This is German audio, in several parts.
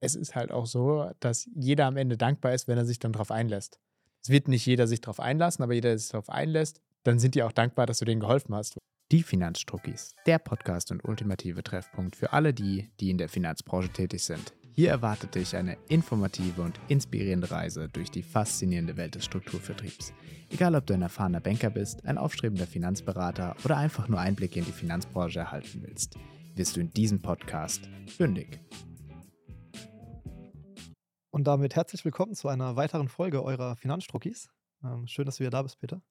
es ist halt auch so, dass jeder am Ende dankbar ist, wenn er sich dann darauf einlässt. Es wird nicht jeder sich darauf einlassen, aber jeder, der sich darauf einlässt, dann sind die auch dankbar, dass du denen geholfen hast. Die Finanzstruckis, der Podcast und ultimative Treffpunkt für alle die, die in der Finanzbranche tätig sind. Hier erwartet dich eine informative und inspirierende Reise durch die faszinierende Welt des Strukturvertriebs. Egal, ob du ein erfahrener Banker bist, ein aufstrebender Finanzberater oder einfach nur Einblicke in die Finanzbranche erhalten willst, wirst du in diesem Podcast fündig. Und damit herzlich willkommen zu einer weiteren Folge eurer Finanzstruckis. Ähm, schön, dass du wieder da bist, Peter.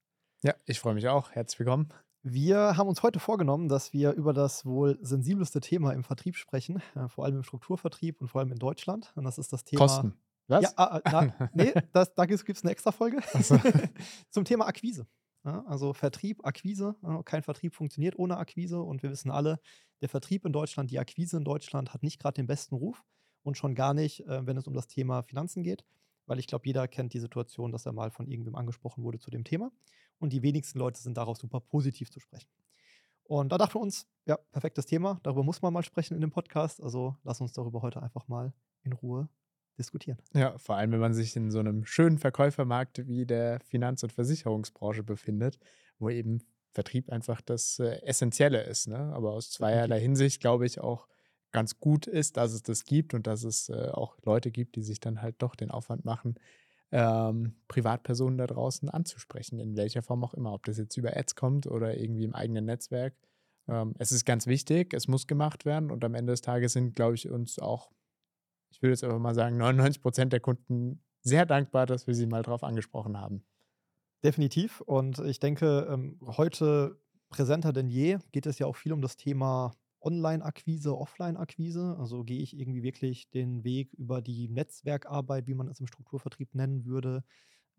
Ja, ich freue mich auch. Herzlich willkommen. Wir haben uns heute vorgenommen, dass wir über das wohl sensibelste Thema im Vertrieb sprechen, äh, vor allem im Strukturvertrieb und vor allem in Deutschland. Und das ist das Thema. Kosten. Was? Ja, ah, na, nee, das, da gibt es eine extra Folge so. zum Thema Akquise. Ja, also Vertrieb, Akquise. kein Vertrieb funktioniert ohne Akquise und wir wissen alle, der Vertrieb in Deutschland, die Akquise in Deutschland hat nicht gerade den besten Ruf und schon gar nicht, äh, wenn es um das Thema Finanzen geht, weil ich glaube, jeder kennt die Situation, dass er mal von irgendwem angesprochen wurde zu dem Thema und die wenigsten Leute sind darauf super positiv zu sprechen. Und da dachten wir uns, ja, perfektes Thema, darüber muss man mal sprechen in dem Podcast, also lass uns darüber heute einfach mal in Ruhe diskutieren. Ja, vor allem, wenn man sich in so einem schönen Verkäufermarkt wie der Finanz- und Versicherungsbranche befindet, wo eben Vertrieb einfach das äh, Essentielle ist. Ne? Aber aus zweierlei Hinsicht glaube ich auch ganz gut ist, dass es das gibt und dass es äh, auch Leute gibt, die sich dann halt doch den Aufwand machen, ähm, Privatpersonen da draußen anzusprechen, in welcher Form auch immer, ob das jetzt über Ads kommt oder irgendwie im eigenen Netzwerk. Ähm, es ist ganz wichtig, es muss gemacht werden und am Ende des Tages sind, glaube ich, uns auch, ich würde jetzt einfach mal sagen, 99 Prozent der Kunden sehr dankbar, dass wir sie mal drauf angesprochen haben. Definitiv und ich denke, ähm, heute präsenter denn je geht es ja auch viel um das Thema Online-Akquise, Offline-Akquise? Also gehe ich irgendwie wirklich den Weg über die Netzwerkarbeit, wie man es im Strukturvertrieb nennen würde,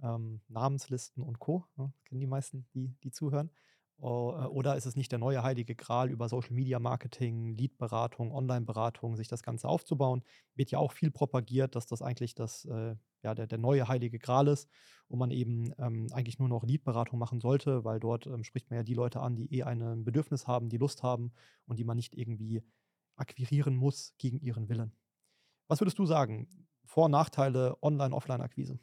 ähm, Namenslisten und Co. Ne? Kennen die meisten, die, die zuhören. Äh, oder ist es nicht der neue heilige Gral über Social Media Marketing, Lead-Beratung, Online-Beratung, sich das Ganze aufzubauen? Wird ja auch viel propagiert, dass das eigentlich das äh, ja, der, der neue heilige Gral ist und man eben ähm, eigentlich nur noch Lead-Beratung machen sollte, weil dort ähm, spricht man ja die Leute an, die eh ein Bedürfnis haben, die Lust haben und die man nicht irgendwie akquirieren muss gegen ihren Willen. Was würdest du sagen? Vor- und Nachteile Online-Offline-Akquise?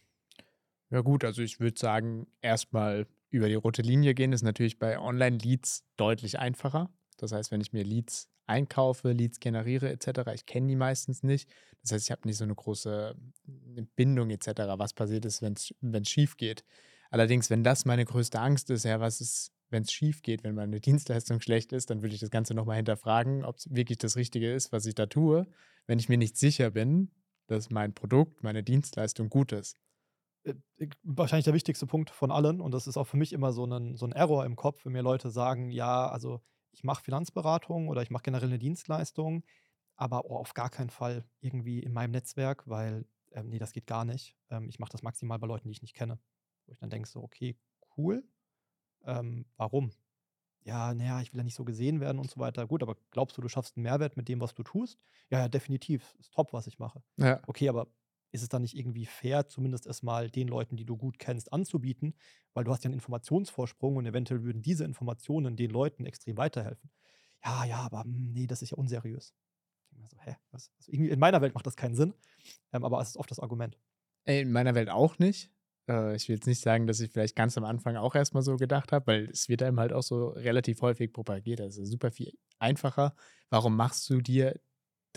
Ja gut, also ich würde sagen, erstmal über die rote Linie gehen ist natürlich bei Online-Leads deutlich einfacher. Das heißt, wenn ich mir Leads einkaufe, Leads generiere etc., ich kenne die meistens nicht. Das heißt, ich habe nicht so eine große Bindung etc., was passiert ist, wenn es schief geht. Allerdings, wenn das meine größte Angst ist, ja, was ist, wenn es schief geht, wenn meine Dienstleistung schlecht ist, dann würde ich das Ganze nochmal hinterfragen, ob es wirklich das Richtige ist, was ich da tue, wenn ich mir nicht sicher bin, dass mein Produkt, meine Dienstleistung gut ist äh, wahrscheinlich der wichtigste Punkt von allen, und das ist auch für mich immer so ein, so ein Error im Kopf, wenn mir Leute sagen, ja, also ich mache Finanzberatung oder ich mache generell eine Dienstleistung, aber oh, auf gar keinen Fall irgendwie in meinem Netzwerk, weil, ähm, nee, das geht gar nicht. Ähm, ich mache das maximal bei Leuten, die ich nicht kenne. Wo ich dann denke, so, okay, cool. Ähm, warum? Ja, naja, ich will ja nicht so gesehen werden und so weiter. Gut, aber glaubst du, du schaffst einen Mehrwert mit dem, was du tust? Ja, ja, definitiv. Ist top, was ich mache. Ja. Okay, aber ist es dann nicht irgendwie fair, zumindest erstmal den Leuten, die du gut kennst, anzubieten, weil du hast ja einen Informationsvorsprung und eventuell würden diese Informationen den Leuten extrem weiterhelfen. Ja, ja, aber hm, nee, das ist ja unseriös. Also, hä, was? Also irgendwie in meiner Welt macht das keinen Sinn, ähm, aber es ist oft das Argument. In meiner Welt auch nicht. Äh, ich will jetzt nicht sagen, dass ich vielleicht ganz am Anfang auch erstmal so gedacht habe, weil es wird einem halt auch so relativ häufig propagiert. Ist super viel einfacher. Warum machst du dir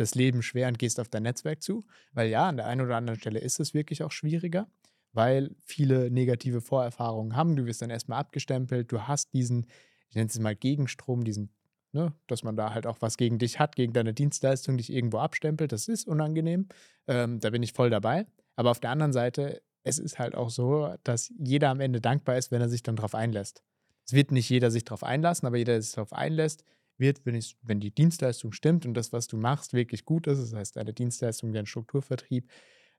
das Leben schwer und gehst auf dein Netzwerk zu. Weil ja, an der einen oder anderen Stelle ist es wirklich auch schwieriger, weil viele negative Vorerfahrungen haben. Du wirst dann erstmal abgestempelt, du hast diesen, ich nenne es mal Gegenstrom, diesen, ne, dass man da halt auch was gegen dich hat, gegen deine Dienstleistung, dich irgendwo abstempelt. Das ist unangenehm. Ähm, da bin ich voll dabei. Aber auf der anderen Seite, es ist halt auch so, dass jeder am Ende dankbar ist, wenn er sich dann darauf einlässt. Es wird nicht jeder sich darauf einlassen, aber jeder, der sich darauf einlässt, wird, wenn, ich, wenn die Dienstleistung stimmt und das, was du machst, wirklich gut ist, das heißt, deine Dienstleistung, dein Strukturvertrieb,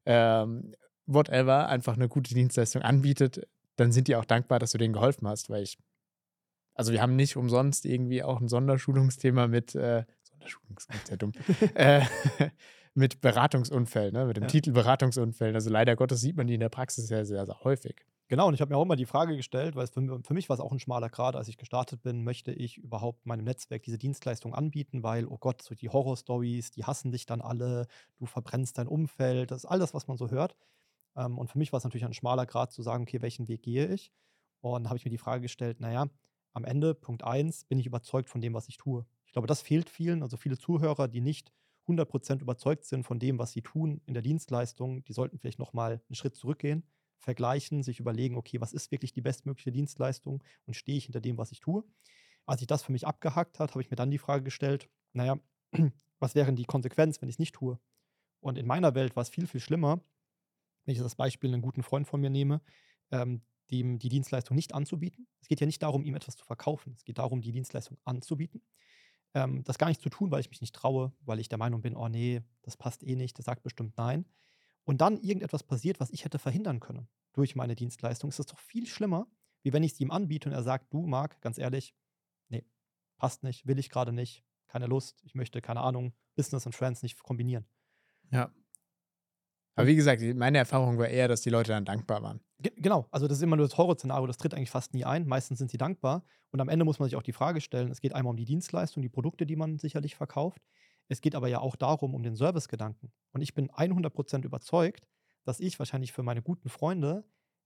ähm, whatever, einfach eine gute Dienstleistung anbietet, dann sind die auch dankbar, dass du denen geholfen hast, weil ich, also wir haben nicht umsonst irgendwie auch ein Sonderschulungsthema mit, äh, Sonderschulungsthema, sehr dumm, äh, mit Beratungsunfällen, ne, mit dem ja. Titel Beratungsunfällen. Also leider Gottes sieht man die in der Praxis sehr, sehr, sehr häufig. Genau, und ich habe mir auch immer die Frage gestellt, weil für, für mich war es auch ein schmaler Grad, als ich gestartet bin, möchte ich überhaupt meinem Netzwerk diese Dienstleistung anbieten, weil, oh Gott, so die Horrorstories, die hassen dich dann alle, du verbrennst dein Umfeld, das ist alles, was man so hört. Ähm, und für mich war es natürlich ein schmaler Grad zu sagen, okay, welchen Weg gehe ich? Und habe ich mir die Frage gestellt, naja, am Ende, Punkt 1, bin ich überzeugt von dem, was ich tue. Ich glaube, das fehlt vielen, also viele Zuhörer, die nicht 100% überzeugt sind von dem, was sie tun in der Dienstleistung, die sollten vielleicht nochmal einen Schritt zurückgehen vergleichen, sich überlegen, okay, was ist wirklich die bestmögliche Dienstleistung und stehe ich hinter dem, was ich tue. Als ich das für mich abgehackt hat, habe ich mir dann die Frage gestellt, naja, was wäre die Konsequenz, wenn ich es nicht tue? Und in meiner Welt war es viel, viel schlimmer, wenn ich das Beispiel einen guten Freund von mir nehme, ähm, dem die Dienstleistung nicht anzubieten. Es geht ja nicht darum, ihm etwas zu verkaufen. Es geht darum, die Dienstleistung anzubieten. Ähm, das gar nicht zu tun, weil ich mich nicht traue, weil ich der Meinung bin, oh nee, das passt eh nicht, das sagt bestimmt nein, und dann irgendetwas passiert, was ich hätte verhindern können durch meine Dienstleistung, ist das doch viel schlimmer, wie wenn ich es ihm anbiete und er sagt, du, Marc, ganz ehrlich, nee, passt nicht, will ich gerade nicht, keine Lust, ich möchte, keine Ahnung, Business und Friends nicht kombinieren. Ja. Aber wie gesagt, meine Erfahrung war eher, dass die Leute dann dankbar waren. G genau, also das ist immer nur das Horrorszenario, das tritt eigentlich fast nie ein. Meistens sind sie dankbar. Und am Ende muss man sich auch die Frage stellen: Es geht einmal um die Dienstleistung, die Produkte, die man sicherlich verkauft. Es geht aber ja auch darum, um den Servicegedanken. Und ich bin 100% überzeugt, dass ich wahrscheinlich für meine guten Freunde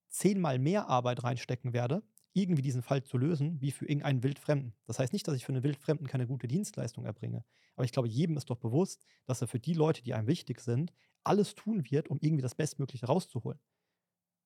zehnmal mehr Arbeit reinstecken werde, irgendwie diesen Fall zu lösen, wie für irgendeinen Wildfremden. Das heißt nicht, dass ich für einen Wildfremden keine gute Dienstleistung erbringe. Aber ich glaube, jedem ist doch bewusst, dass er für die Leute, die einem wichtig sind, alles tun wird, um irgendwie das Bestmögliche rauszuholen.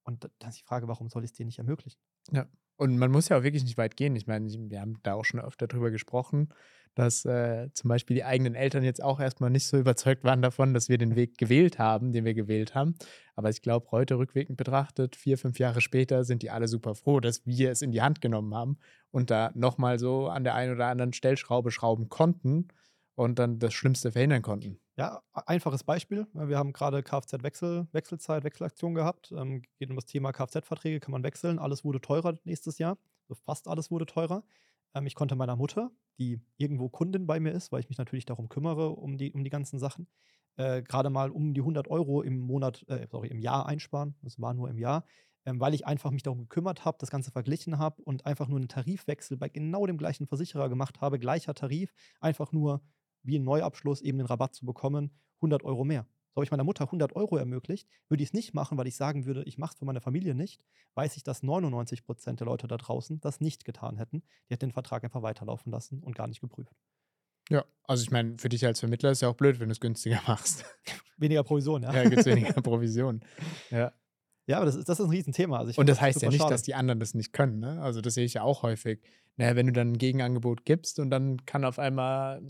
Und dann ist die Frage, warum soll ich es dir nicht ermöglichen? Ja. Und man muss ja auch wirklich nicht weit gehen. Ich meine, wir haben da auch schon öfter drüber gesprochen, dass äh, zum Beispiel die eigenen Eltern jetzt auch erstmal nicht so überzeugt waren davon, dass wir den Weg gewählt haben, den wir gewählt haben. Aber ich glaube, heute rückwirkend betrachtet, vier, fünf Jahre später, sind die alle super froh, dass wir es in die Hand genommen haben und da nochmal so an der einen oder anderen Stellschraube schrauben konnten und dann das Schlimmste verhindern konnten. Ja, einfaches Beispiel. Wir haben gerade Kfz-Wechsel, Wechselzeit, Wechselaktion gehabt. Ähm, geht um das Thema Kfz-Verträge, kann man wechseln. Alles wurde teurer nächstes Jahr. fast alles wurde teurer. Ähm, ich konnte meiner Mutter, die irgendwo Kundin bei mir ist, weil ich mich natürlich darum kümmere, um die, um die ganzen Sachen, äh, gerade mal um die 100 Euro im Monat, äh, sorry, im Jahr einsparen. Das war nur im Jahr, ähm, weil ich einfach mich darum gekümmert habe, das Ganze verglichen habe und einfach nur einen Tarifwechsel bei genau dem gleichen Versicherer gemacht habe, gleicher Tarif, einfach nur wie ein Neuabschluss eben den Rabatt zu bekommen, 100 Euro mehr. So habe ich meiner Mutter 100 Euro ermöglicht, würde ich es nicht machen, weil ich sagen würde, ich mache es für meine Familie nicht, weiß ich, dass 99 Prozent der Leute da draußen das nicht getan hätten. Die hätten den Vertrag einfach weiterlaufen lassen und gar nicht geprüft. Ja, also ich meine, für dich als Vermittler ist ja auch blöd, wenn du es günstiger machst. weniger Provision, ja. Ja, gibt es weniger Provision. Ja. Ja, aber das ist, das ist ein Riesenthema. Also und das heißt ja nicht, schade. dass die anderen das nicht können. Ne? Also das sehe ich ja auch häufig. Naja, wenn du dann ein Gegenangebot gibst und dann kann auf einmal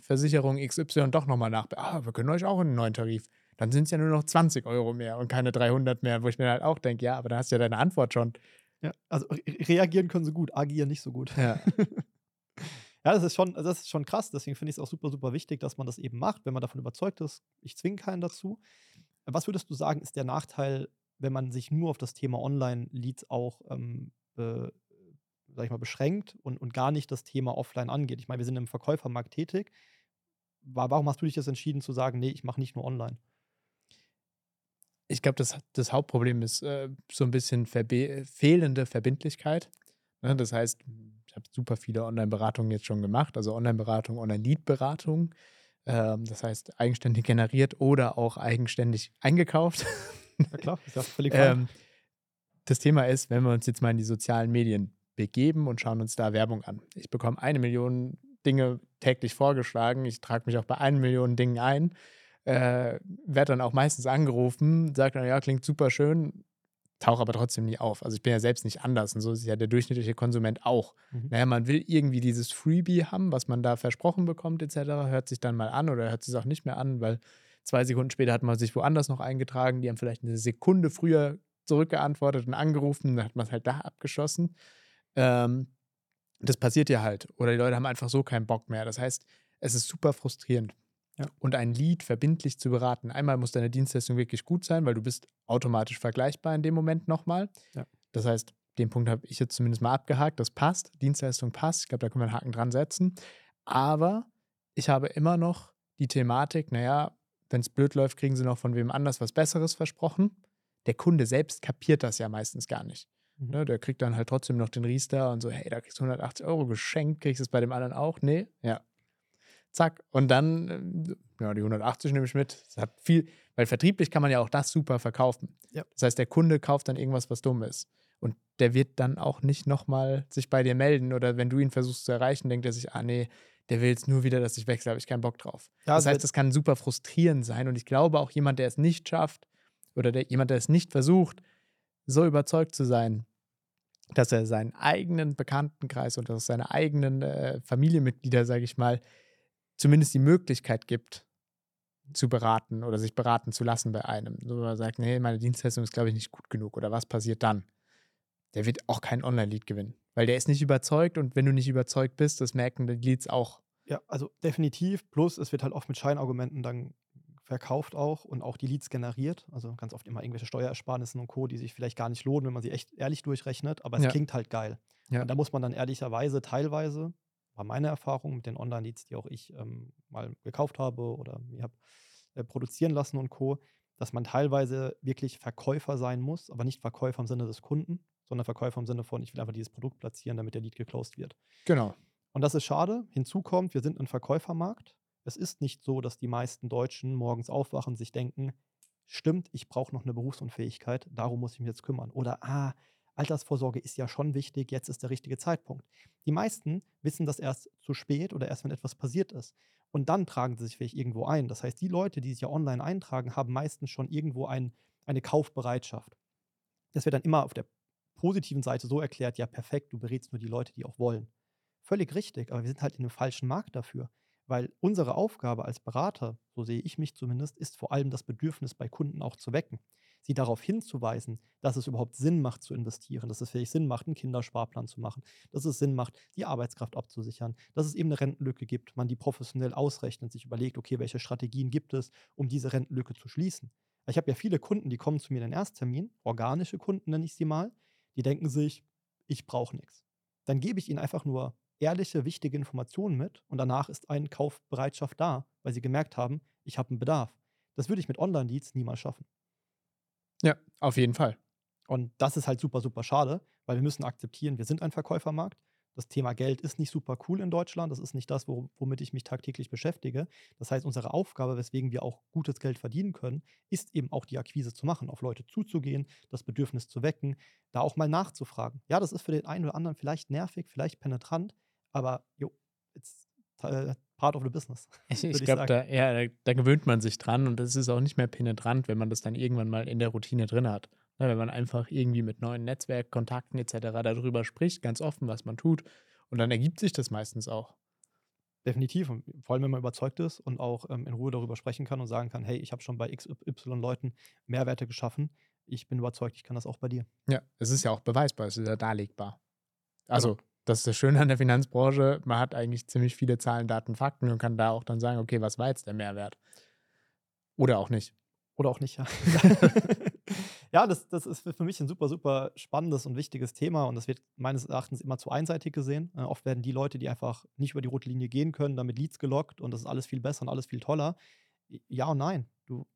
Versicherung XY doch nochmal nach. Ah, wir können euch auch einen neuen Tarif. Dann sind es ja nur noch 20 Euro mehr und keine 300 mehr, wo ich mir halt auch denke, ja, aber da hast du ja deine Antwort schon. Ja, also reagieren können sie gut, agieren nicht so gut. Ja. ja, das ist schon, das ist schon krass. Deswegen finde ich es auch super, super wichtig, dass man das eben macht, wenn man davon überzeugt ist. Ich zwinge keinen dazu. Was würdest du sagen, ist der Nachteil wenn man sich nur auf das Thema Online-Leads auch ähm, be, sag ich mal, beschränkt und, und gar nicht das Thema Offline angeht. Ich meine, wir sind im Verkäufermarkt tätig. Warum hast du dich jetzt entschieden zu sagen, nee, ich mache nicht nur online? Ich glaube, das, das Hauptproblem ist äh, so ein bisschen fehlende Verbindlichkeit. Ne? Das heißt, ich habe super viele Online-Beratungen jetzt schon gemacht, also Online-Beratung, Online-Lead-Beratung. Ähm, das heißt, eigenständig generiert oder auch eigenständig eingekauft. Ja klar, ist ja völlig ähm, Das Thema ist, wenn wir uns jetzt mal in die sozialen Medien begeben und schauen uns da Werbung an. Ich bekomme eine Million Dinge täglich vorgeschlagen. Ich trage mich auch bei einer Million Dingen ein. Äh, werde dann auch meistens angerufen, sagt dann, ja, klingt super schön, tauche aber trotzdem nie auf. Also ich bin ja selbst nicht anders und so ist ja der durchschnittliche Konsument auch. Mhm. Naja, man will irgendwie dieses Freebie haben, was man da versprochen bekommt etc., hört sich dann mal an oder hört sich auch nicht mehr an, weil Zwei Sekunden später hat man sich woanders noch eingetragen. Die haben vielleicht eine Sekunde früher zurückgeantwortet und angerufen. Dann hat man es halt da abgeschossen. Ähm, das passiert ja halt. Oder die Leute haben einfach so keinen Bock mehr. Das heißt, es ist super frustrierend. Ja. Und ein Lied verbindlich zu beraten. Einmal muss deine Dienstleistung wirklich gut sein, weil du bist automatisch vergleichbar in dem Moment nochmal. Ja. Das heißt, den Punkt habe ich jetzt zumindest mal abgehakt. Das passt. Dienstleistung passt. Ich glaube, da können wir einen Haken dran setzen. Aber ich habe immer noch die Thematik, naja, wenn es blöd läuft, kriegen sie noch von wem anders was Besseres versprochen. Der Kunde selbst kapiert das ja meistens gar nicht. Mhm. Ne, der kriegt dann halt trotzdem noch den Riester und so, hey, da kriegst du 180 Euro geschenkt, kriegst du es bei dem anderen auch? Nee, ja. Zack. Und dann, äh, ja, die 180 nehme ich mit. Das hat viel, weil vertrieblich kann man ja auch das super verkaufen. Ja. Das heißt, der Kunde kauft dann irgendwas, was dumm ist. Und der wird dann auch nicht nochmal sich bei dir melden oder wenn du ihn versuchst zu erreichen, denkt er sich, ah nee, der will jetzt nur wieder, dass ich wechsle, habe ich keinen Bock drauf. Ja, das heißt, das kann super frustrierend sein und ich glaube auch jemand, der es nicht schafft oder der, jemand, der es nicht versucht, so überzeugt zu sein, dass er seinen eigenen Bekanntenkreis und dass seine eigenen äh, Familienmitglieder, sage ich mal, zumindest die Möglichkeit gibt, zu beraten oder sich beraten zu lassen bei einem. So man sagt, nee, meine Dienstleistung ist, glaube ich, nicht gut genug oder was passiert dann? Der wird auch kein Online-Lead gewinnen, weil der ist nicht überzeugt und wenn du nicht überzeugt bist, das merken die Leads auch. Ja, also definitiv. Plus, es wird halt oft mit Scheinargumenten dann verkauft auch und auch die Leads generiert. Also ganz oft immer irgendwelche Steuerersparnisse und Co., die sich vielleicht gar nicht lohnen, wenn man sie echt ehrlich durchrechnet, aber es ja. klingt halt geil. Ja. Und da muss man dann ehrlicherweise teilweise, war meine Erfahrung mit den Online-Leads, die auch ich ähm, mal gekauft habe oder mir habe äh, produzieren lassen und Co., dass man teilweise wirklich Verkäufer sein muss, aber nicht Verkäufer im Sinne des Kunden, sondern Verkäufer im Sinne von, ich will einfach dieses Produkt platzieren, damit der Lead geclosed wird. Genau. Und das ist schade. Hinzu kommt, wir sind ein Verkäufermarkt. Es ist nicht so, dass die meisten Deutschen morgens aufwachen, sich denken, stimmt, ich brauche noch eine Berufsunfähigkeit, darum muss ich mich jetzt kümmern. Oder, ah, Altersvorsorge ist ja schon wichtig, jetzt ist der richtige Zeitpunkt. Die meisten wissen das erst zu spät oder erst, wenn etwas passiert ist. Und dann tragen sie sich vielleicht irgendwo ein. Das heißt, die Leute, die sich ja online eintragen, haben meistens schon irgendwo ein, eine Kaufbereitschaft. Das wird dann immer auf der positiven Seite so erklärt, ja, perfekt, du berätst nur die Leute, die auch wollen. Völlig richtig, aber wir sind halt in einem falschen Markt dafür. Weil unsere Aufgabe als Berater, so sehe ich mich zumindest, ist vor allem das Bedürfnis bei Kunden auch zu wecken. Sie darauf hinzuweisen, dass es überhaupt Sinn macht zu investieren, dass es vielleicht Sinn macht, einen Kindersparplan zu machen, dass es Sinn macht, die Arbeitskraft abzusichern, dass es eben eine Rentenlücke gibt, man die professionell ausrechnet, sich überlegt, okay, welche Strategien gibt es, um diese Rentenlücke zu schließen. Ich habe ja viele Kunden, die kommen zu mir in den Ersttermin, organische Kunden nenne ich sie mal, die denken sich, ich brauche nichts. Dann gebe ich ihnen einfach nur ehrliche, wichtige Informationen mit und danach ist eine Kaufbereitschaft da, weil sie gemerkt haben, ich habe einen Bedarf. Das würde ich mit Online-Leads niemals schaffen. Ja, auf jeden Fall. Und das ist halt super, super schade, weil wir müssen akzeptieren, wir sind ein Verkäufermarkt das Thema Geld ist nicht super cool in Deutschland. Das ist nicht das, womit ich mich tagtäglich beschäftige. Das heißt, unsere Aufgabe, weswegen wir auch gutes Geld verdienen können, ist eben auch die Akquise zu machen, auf Leute zuzugehen, das Bedürfnis zu wecken, da auch mal nachzufragen. Ja, das ist für den einen oder anderen vielleicht nervig, vielleicht penetrant, aber jo, it's äh, part of the business. Ich, ich glaube, da, ja, da, da, gewöhnt man sich dran und es ist auch nicht mehr penetrant, wenn man das dann irgendwann mal in der Routine drin hat. Ne, wenn man einfach irgendwie mit neuen Netzwerkkontakten etc. darüber spricht, ganz offen, was man tut. Und dann ergibt sich das meistens auch. Definitiv. Und vor allem, wenn man überzeugt ist und auch ähm, in Ruhe darüber sprechen kann und sagen kann, hey, ich habe schon bei XY Leuten Mehrwerte geschaffen. Ich bin überzeugt, ich kann das auch bei dir. Ja, es ist ja auch beweisbar, es ist ja darlegbar. Also, genau. das ist das Schöne an der Finanzbranche. Man hat eigentlich ziemlich viele Zahlen, Daten, Fakten und kann da auch dann sagen, okay, was war jetzt der Mehrwert? Oder auch nicht. Oder auch nicht, ja. ja, das, das ist für mich ein super, super spannendes und wichtiges Thema und das wird meines Erachtens immer zu einseitig gesehen. Äh, oft werden die Leute, die einfach nicht über die rote Linie gehen können, damit Leads gelockt und das ist alles viel besser und alles viel toller. Ja und nein. Du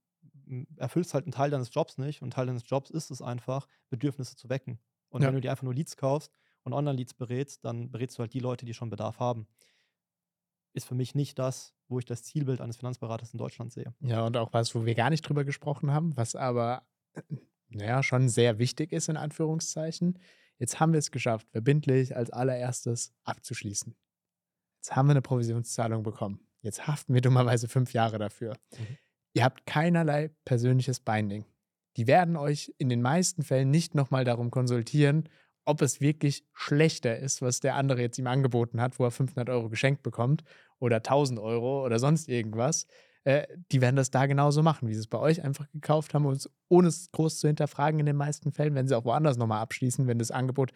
erfüllst halt einen Teil deines Jobs nicht und Teil deines Jobs ist es einfach, Bedürfnisse zu wecken. Und ja. wenn du dir einfach nur Leads kaufst und Online-Leads berätst, dann berätst du halt die Leute, die schon Bedarf haben. Ist für mich nicht das, wo ich das Zielbild eines Finanzberaters in Deutschland sehe. Ja, und auch was, wo wir gar nicht drüber gesprochen haben, was aber naja, schon sehr wichtig ist, in Anführungszeichen. Jetzt haben wir es geschafft, verbindlich als allererstes abzuschließen. Jetzt haben wir eine Provisionszahlung bekommen. Jetzt haften wir dummerweise fünf Jahre dafür. Mhm. Ihr habt keinerlei persönliches Binding. Die werden euch in den meisten Fällen nicht nochmal darum konsultieren, ob es wirklich schlechter ist, was der andere jetzt ihm angeboten hat, wo er 500 Euro geschenkt bekommt oder 1000 Euro oder sonst irgendwas, äh, die werden das da genauso machen, wie sie es bei euch einfach gekauft haben und ohne es groß zu hinterfragen in den meisten Fällen, wenn sie auch woanders nochmal abschließen, wenn das Angebot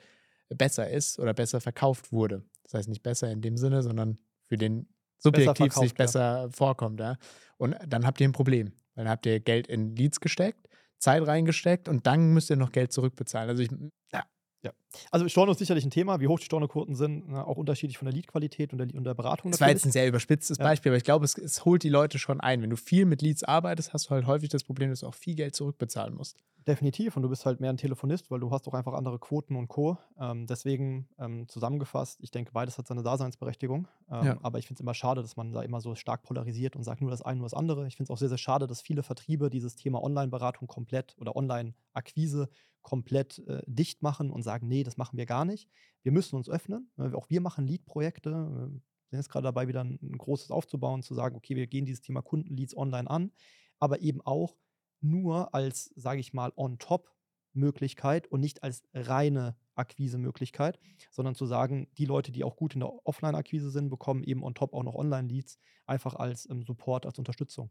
besser ist oder besser verkauft wurde. Das heißt nicht besser in dem Sinne, sondern für den subjektiv sich besser ja. vorkommt. Ja? Und dann habt ihr ein Problem. Dann habt ihr Geld in Leads gesteckt, Zeit reingesteckt und dann müsst ihr noch Geld zurückbezahlen. Also ich, ja, ja. Also Storno ist sicherlich ein Thema, wie hoch die Stornoquoten sind, ne, auch unterschiedlich von der Leadqualität und der, und der Beratung. Das war jetzt ein sehr überspitztes Ja. Beispiel, aber ich glaube, es, es holt die Leute schon ein. Wenn du viel mit Leads arbeitest, hast du halt häufig das Problem, dass du auch viel Geld zurückbezahlen musst. Definitiv. Und du bist halt mehr ein Telefonist, weil du hast auch einfach andere Quoten und Co. Ähm, deswegen ähm, zusammengefasst, ich denke, beides hat seine Daseinsberechtigung. Ähm, Ja. Aber ich finde es immer schade, dass man da immer so stark polarisiert und sagt nur das eine, nur das andere. Ich finde es auch sehr, sehr schade, dass viele Vertriebe dieses Thema Online-Beratung komplett oder Online-Akquise komplett äh, dicht machen und sagen, nee, das machen wir gar nicht. Wir müssen uns öffnen. Äh, Auch wir machen Lead-Projekte. Wir sind jetzt gerade dabei, wieder ein, ein großes aufzubauen, zu sagen, okay, wir gehen dieses Thema Kundenleads online an, aber eben auch nur als, sage ich mal, on-top-Möglichkeit und nicht als reine Akquise-Möglichkeit, sondern zu sagen, die Leute, die auch gut in der Offline-Akquise sind, bekommen eben on-top auch noch Online-Leads, einfach als ähm, Support, als Unterstützung.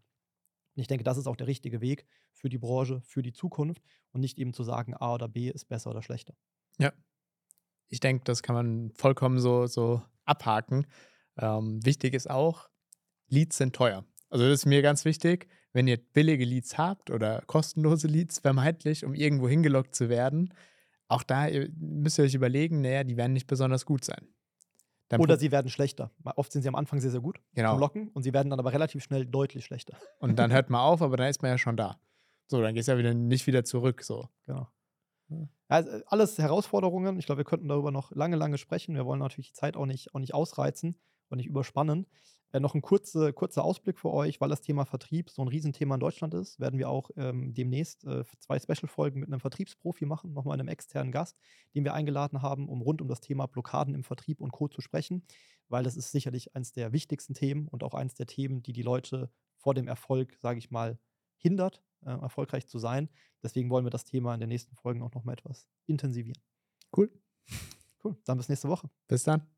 Und ich denke, das ist auch der richtige Weg für die Branche, für die Zukunft und nicht eben zu sagen, A oder B ist besser oder schlechter. Ich denke, das kann man vollkommen so, so abhaken. Ähm, wichtig ist auch, Leads sind teuer. Also das ist mir ganz wichtig, wenn ihr billige Leads habt oder kostenlose Leads, vermeintlich, um irgendwo hingelockt zu werden, auch da müsst ihr euch überlegen, naja, die werden nicht besonders gut sein. Dann Oder sie werden schlechter. Oft sind sie am Anfang sehr, sehr gut Genau. zum Locken und sie werden dann aber relativ schnell deutlich schlechter. Und dann hört man auf, aber dann ist man ja schon da. So, dann gehst du ja wieder nicht wieder zurück. So. Genau. Also alles Herausforderungen. Ich glaube, wir könnten darüber noch lange, lange sprechen. Wir wollen natürlich die Zeit auch nicht, auch nicht ausreizen und nicht überspannen. Äh, noch ein kurze, kurzer Ausblick für euch, weil das Thema Vertrieb so ein Riesenthema in Deutschland ist, werden wir auch ähm, demnächst äh, zwei Special-Folgen mit einem Vertriebsprofi machen, nochmal einem externen Gast, den wir eingeladen haben, um rund um das Thema Blockaden im Vertrieb und Co. zu sprechen, weil das ist sicherlich eines der wichtigsten Themen und auch eines der Themen, die die Leute vor dem Erfolg, sage ich mal, hindert, äh, erfolgreich zu sein. Deswegen wollen wir das Thema in den nächsten Folgen auch nochmal etwas intensivieren. Cool. Cool, dann bis nächste Woche. Bis dann.